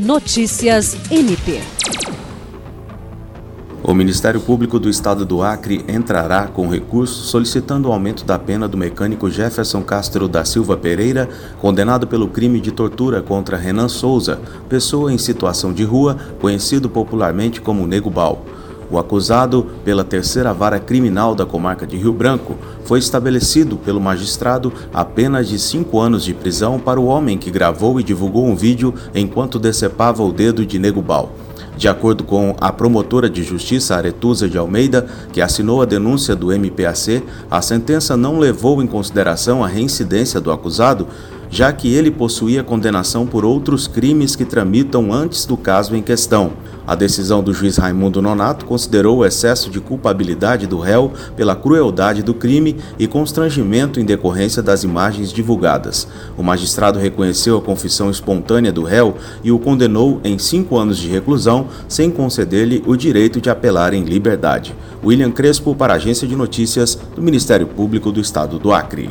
Notícias MP. O Ministério Público do Estado do Acre entrará com recurso solicitando o aumento da pena do mecânico Jefferson Castro da Silva Pereira, condenado pelo crime de tortura contra Renan Souza, pessoa em situação de rua, conhecido popularmente como Nego Bal. O acusado, pela terceira vara criminal da comarca de Rio Branco, foi estabelecido pelo magistrado apenas de cinco anos de prisão para o homem que gravou e divulgou um vídeo enquanto decepava o dedo de Nego Bal. De acordo com a promotora de justiça Aretusa de Almeida, que assinou a denúncia do MPAC, a sentença não levou em consideração a reincidência do acusado, já que ele possuía condenação por outros crimes que tramitam antes do caso em questão. A decisão do juiz Raimundo Nonato considerou o excesso de culpabilidade do réu pela crueldade do crime e constrangimento em decorrência das imagens divulgadas. O magistrado reconheceu a confissão espontânea do réu e o condenou em cinco anos de reclusão, sem conceder-lhe o direito de apelar em liberdade. William Crespo, para a Agência de Notícias do Ministério Público do Estado do Acre.